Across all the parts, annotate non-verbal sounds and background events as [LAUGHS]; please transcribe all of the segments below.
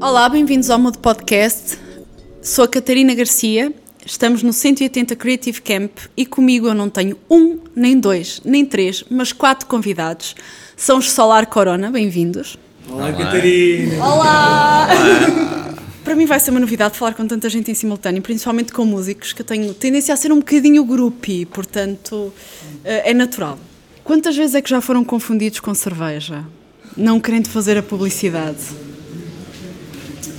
Olá, bem-vindos ao Mudo Podcast. Sou a Catarina Garcia, estamos no 180 Creative Camp e comigo eu não tenho um, nem dois, nem três, mas quatro convidados. São os Solar Corona, bem-vindos. Olá, Catarina! Olá! Para mim vai ser uma novidade falar com tanta gente em simultâneo, principalmente com músicos, que eu tenho tendência a ser um bocadinho groupie, portanto eh, é natural. Quantas vezes é que já foram confundidos com cerveja? Não querendo fazer a publicidade.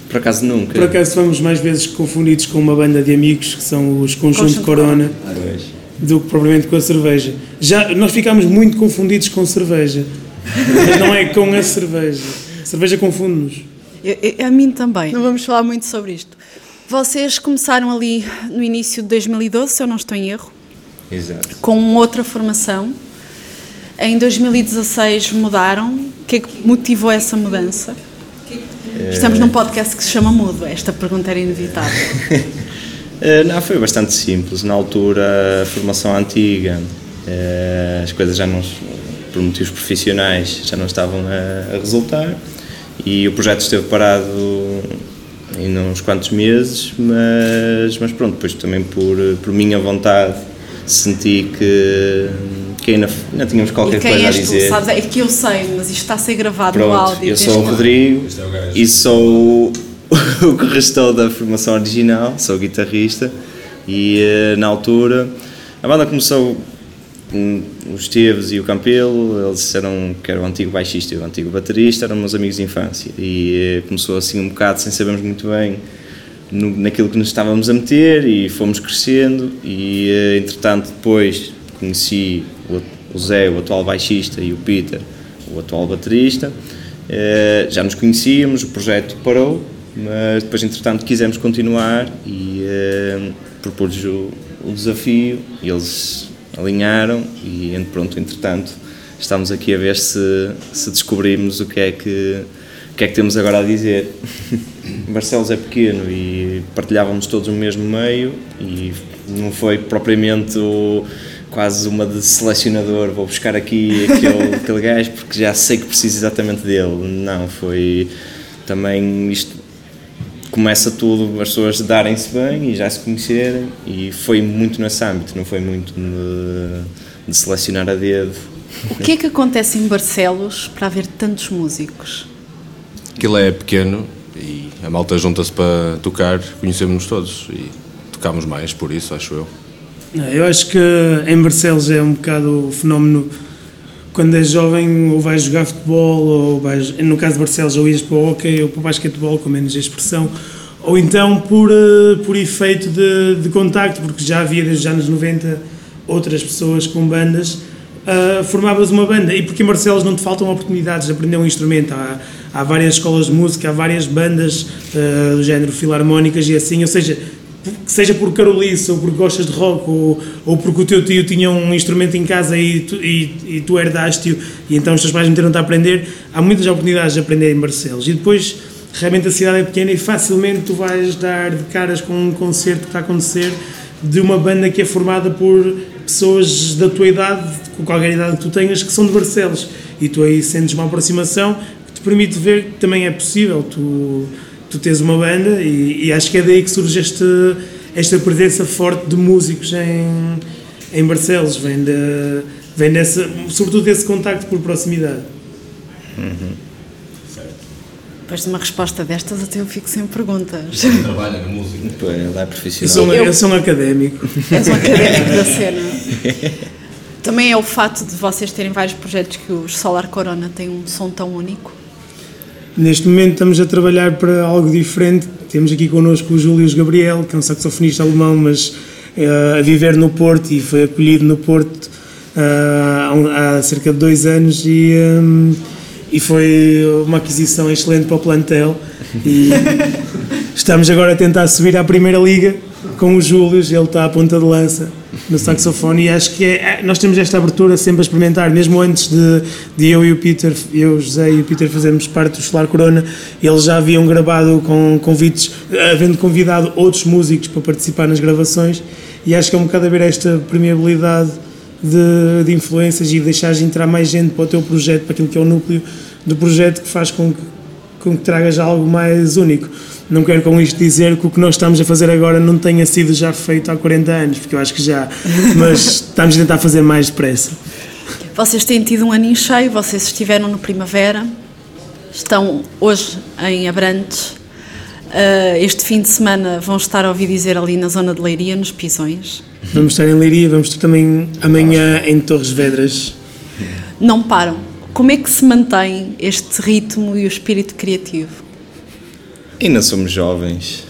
Por acaso nunca. Por acaso fomos mais vezes confundidos com uma banda de amigos, que são os Conjunto Conjunto Corona, Pois. do que propriamente com a cerveja. Já, nós ficámos muito confundidos com cerveja, mas [LAUGHS] não é com a cerveja. A cerveja confunde-nos. A mim também. Não vamos falar muito sobre isto. Vocês começaram ali no início de 2012, se eu não estou em erro, Exato. com outra formação. Em 2016 mudaram. O que é que motivou essa mudança? Estamos num podcast que se chama Mudo. Esta pergunta era inevitável. [LAUGHS] Eh, não, foi bastante simples. Na altura, a formação antiga, eh, as coisas já não, por motivos profissionais, já não estavam a, resultar e o projeto esteve parado ainda uns quantos meses, mas, mas pronto, depois também por, por minha vontade senti que, que ainda, ainda tínhamos qualquer e quem coisa a és tu? dizer. Sabes? É que eu sei, mas isto está a ser gravado no Pronto, áudio. eu sou o Rodrigo e sou o, [LAUGHS] o que restou da formação original, sou guitarrista e eh, na altura a banda começou os Esteves e o Campelo, eles eram que era o antigo baixista e o antigo baterista, eram meus amigos de infância e eh, começou assim um bocado sem sabermos muito bem no, naquilo que nos estávamos a meter e fomos crescendo e eh, entretanto depois conheci o, Zé, o atual baixista e o Peter, o atual baterista Eh, já nos conhecíamos, o projeto parou mas depois entretanto quisemos continuar e eh, propus o, o desafio eles alinharam e pronto, entretanto estamos aqui a ver se, se descobrimos o que é que o que é que temos agora a dizer? [LAUGHS] Barcelos é pequeno e partilhávamos todos o mesmo meio e não foi propriamente o- quase uma de selecionador, vou buscar aqui aquele, [LAUGHS] aquele gajo porque já sei que preciso exatamente dele. Não, foi também isto começa tudo, as pessoas darem-se bem e já se conhecerem e foi muito nesse âmbito, não foi muito de, de selecionar a dedo. O que é que acontece em Barcelos para haver tantos músicos? Aquilo é pequeno e a malta junta-se para tocar, conhecemos-nos todos e tocamos mais, por isso, acho eu. Eu acho que em Barcelos é um bocado o fenómeno. Quando és jovem ou vais jogar futebol ou vais, no caso de Barcelos ou ias para o hockey ou para o basquetebol, com menos expressão. Ou então por, eh, por efeito de, de contacto, porque já havia desde os anos 90 outras pessoas com bandas ah, formavas uma banda. E porque em Barcelos não te faltam oportunidades de aprender um instrumento? Há, há várias escolas de música, há várias bandas ah, do género filarmónicas e assim, ou seja seja por carolice ou porque gostas de rock ou, ou porque o teu tio tinha um instrumento em casa e tu, e, e tu herdaste-o e então os teus pais meteram-te a aprender, há muitas oportunidades de aprender em Barcelos. E depois realmente a cidade é pequena e facilmente tu vais dar de caras com um concerto que está a acontecer de uma banda que é formada por pessoas da tua idade, com qualquer idade que tu tenhas, que são de Barcelos. E tu aí sentes uma aproximação que te permite ver que também é possível. Tu tu tens uma banda e, e acho que é daí que surge este, esta presença forte de músicos em, em Barcelos, vem, de, vem dessa, sobretudo desse contacto por proximidade. Depois de uma resposta destas, até eu fico sem perguntas. Trabalha na música. Pô, ele é Eu profissional. sou, um- Eu- eu sou um académico. És um académico da [LAUGHS] cena. Também é o fato de vocês terem vários projetos que os Solar Corona têm um som tão único. Neste momento estamos a trabalhar para algo diferente. Temos aqui connosco o Júlio Gabriel, que é um saxofonista alemão, mas eh, a viver no Porto e foi acolhido no Porto ah, há, um- cerca de dois anos e, hum, e foi uma aquisição excelente para o plantel. E [LAUGHS] estamos agora a tentar subir à Primeira Liga com o Júlio, ele está à ponta de lança no saxofone e acho que é, nós temos esta abertura sempre a experimentar, mesmo antes de, de eu e o Peter, eu, José e o Peter fazermos parte do Solar Corona, eles já haviam gravado com convites, havendo convidado outros músicos para participar nas gravações e acho que é um bocado a ver esta permeabilidade de, de influências e deixares entrar mais gente para o teu projeto, para aquilo que é o núcleo do projeto que faz com que que traga já algo mais único. Não quero com isto dizer que o que nós estamos a fazer agora não tenha sido já feito há 40 anos, porque eu acho que já, [LAUGHS] mas estamos a tentar fazer mais depressa. Vocês têm tido um aninho cheio, vocês estiveram no Primavera, estão hoje em Abrantes. Uh, este fim de semana vão estar a ouvir dizer ali na zona de Leiria, nos Pisões. Vamos estar em Leiria, vamos estar também amanhã em Torres Vedras. Não param. Como é que se mantém este ritmo e o espírito criativo? Ainda somos jovens.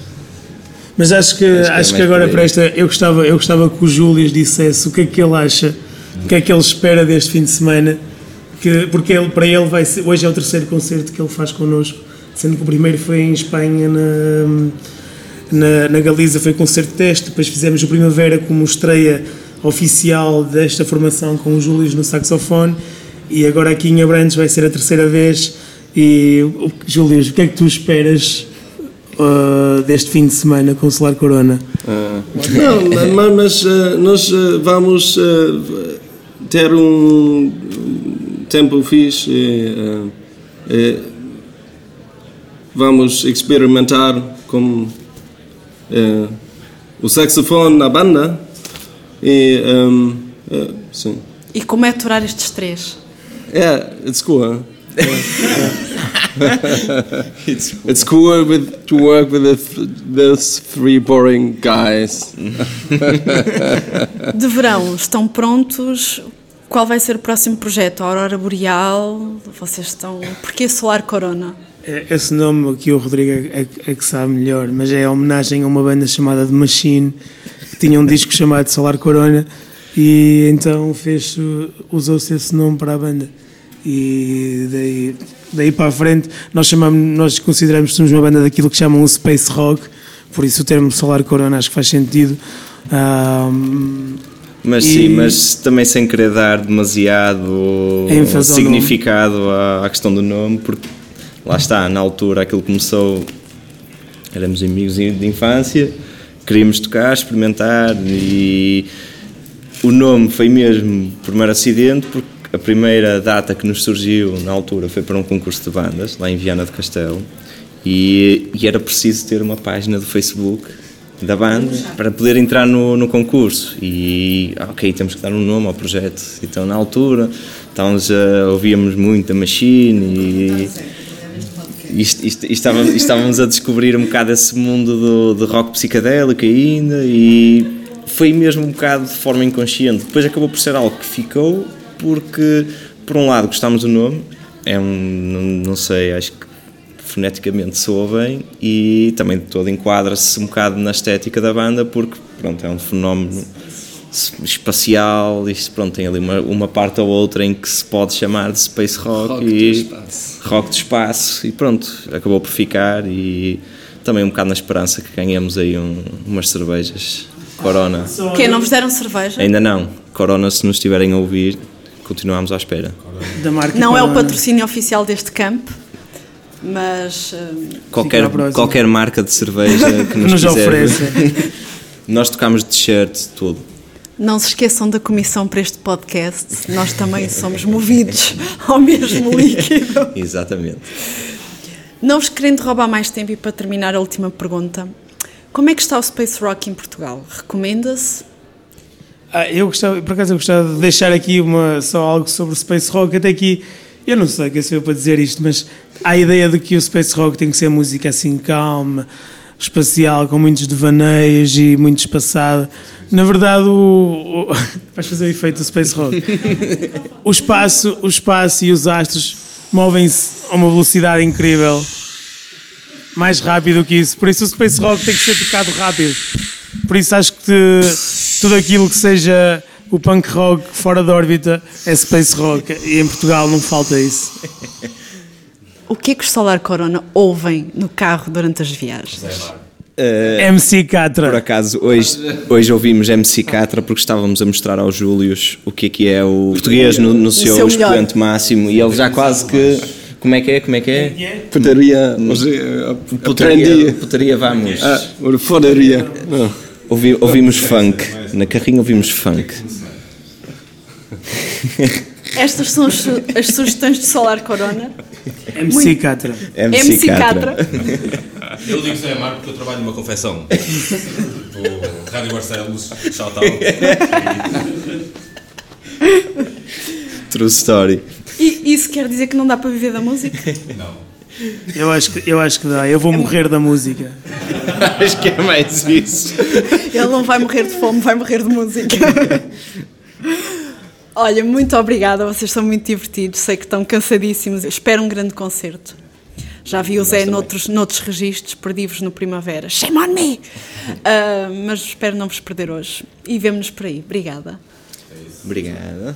Mas acho que, acho que, é acho que agora para esta, eu gostava, eu gostava que o Júlio dissesse o que é que ele acha, o que é que ele espera deste fim de semana, que, porque ele, para ele vai ser, hoje é o terceiro concerto que ele faz connosco, sendo que o primeiro foi em Espanha, na, na, na Galiza, foi concerto teste, depois fizemos o Primavera como estreia oficial desta formação com o Júlio no saxofone e agora aqui em Abrantes vai ser a terceira vez. E, Júlio, o que é que tu esperas uh, deste fim de semana com o Solar Corona? Uh, não, mas uh, nós uh, vamos uh, ter um tempo fixe e, uh, vamos experimentar com o saxofone na banda e um, sim. E como é aturar estes três? Yeah, it's cool. Huh? [LAUGHS] it's, cool. it's cool with, to work with the th those three boring guys. De verão, estão prontos? Qual vai ser o próximo projeto? A Aurora Boreal? Vocês estão. Porquê Solar Corona? É, esse nome aqui o Rodrigo é, é, é, que sabe melhor, mas é homenagem a uma banda chamada The Machine, que tinha um disco chamado Solar Corona e então fez usou-se esse nome para a banda. E daí, daí para a frente nós chamamos nós consideramos que somos uma banda daquilo que chamam o space rock. Por isso o termo solar corona acho que faz sentido. Um, mas e... sim, mas também sem querer dar demasiado significado à, à questão do nome, porque lá está, na altura aquilo começou, éramos amigos de infância, queríamos tocar, experimentar e o nome foi mesmo por mero acidente, porque a primeira data que nos surgiu na altura foi para um concurso de bandas, lá em Viana do Castelo, e, e era preciso ter uma página do Facebook da banda para poder entrar no, no concurso. E, ok, temos que dar um nome ao projeto. Então, na altura, estávamos a, ouvíamos muito a Machine e. E, e, estávamos, estávamos a descobrir um bocado esse mundo do, do rock psicadélico ainda e foi mesmo um bocado de forma inconsciente. Depois acabou por ser algo que ficou, porque, por um lado, gostámos do nome, é um, não, não sei, acho que foneticamente soa bem e também todo enquadra-se um bocado na estética da banda, porque, pronto, é um fenómeno espacial, isto pronto, tem ali uma, uma parte ou outra em que se pode chamar de space rock, rock e rock de espaço e pronto, acabou por ficar e também um bocado na esperança que ganhemos aí um, umas cervejas Corona. Que não vos deram cerveja? Ainda não. Corona, se nos estiverem a ouvir, continuamos à espera. Da marca não Corona. é o patrocínio oficial deste campo, mas. Uh, qualquer, qualquer marca de cerveja que [LAUGHS] nos, nos ofereça. [LAUGHS] Nós tocamos de t-shirt, tudo. Não se esqueçam da comissão para este podcast, nós também somos movidos [LAUGHS] ao mesmo líquido. Exatamente. Não vos querendo roubar mais tempo e para terminar a última pergunta, como é que está o Space Rock em Portugal? Recomenda-se? Ah, eu gostava, por acaso eu gostava de deixar aqui uma, só algo sobre o Space Rock, até aqui, eu não sei quem sou eu para dizer isto, mas há a ideia de que o Space Rock tem que ser música assim calma, espacial, com muitos devaneios e muito espaçada. Na verdade, o, o [LAUGHS] vais fazer o efeito do Space Rock. [LAUGHS] O espaço, o espaço e os astros movem-se a uma velocidade incrível mais rápido que isso. Por isso o Space Rock tem que ser tocado rápido. Por isso acho que tudo aquilo que seja o punk rock fora da órbita é Space Rock. E em Portugal não falta isso. O que é que os Solar Corona ouvem no carro durante as viagens? Uh, MC Catra. Por acaso, hoje, hoje ouvimos MC Catra porque estávamos a mostrar ao Július o que é que é o português no, no seu, seu expoente máximo e ele já quase que como é que é? Como é que é? Putaria. Putaria, putaria vamos. Ah, fodaria. Ouvi, ouvimos funk. Na carrinha ouvimos funk. Estas são as, as sugestões de Solar Corona. MC Catra. MC, Catra. Eu digo Zé Marco porque eu trabalho numa confecção. Vou [LAUGHS] Rádio Barcelos, shout out. True story. E isso quer dizer que não dá para viver da música? Não. Eu acho, que, eu acho que dá. Eu vou morrer da música. [LAUGHS] Acho que é mais isso. Ele não vai morrer de fome, vai morrer de música. Olha, muito obrigada, vocês são muito divertidos, sei que estão cansadíssimos. Espero um grande concerto. Já vi o Zé noutros, noutros registros, perdi-vos no Primavera. Shame on me! Ah, mas espero não vos perder hoje. E vemo-nos por aí. Obrigada. Obrigada.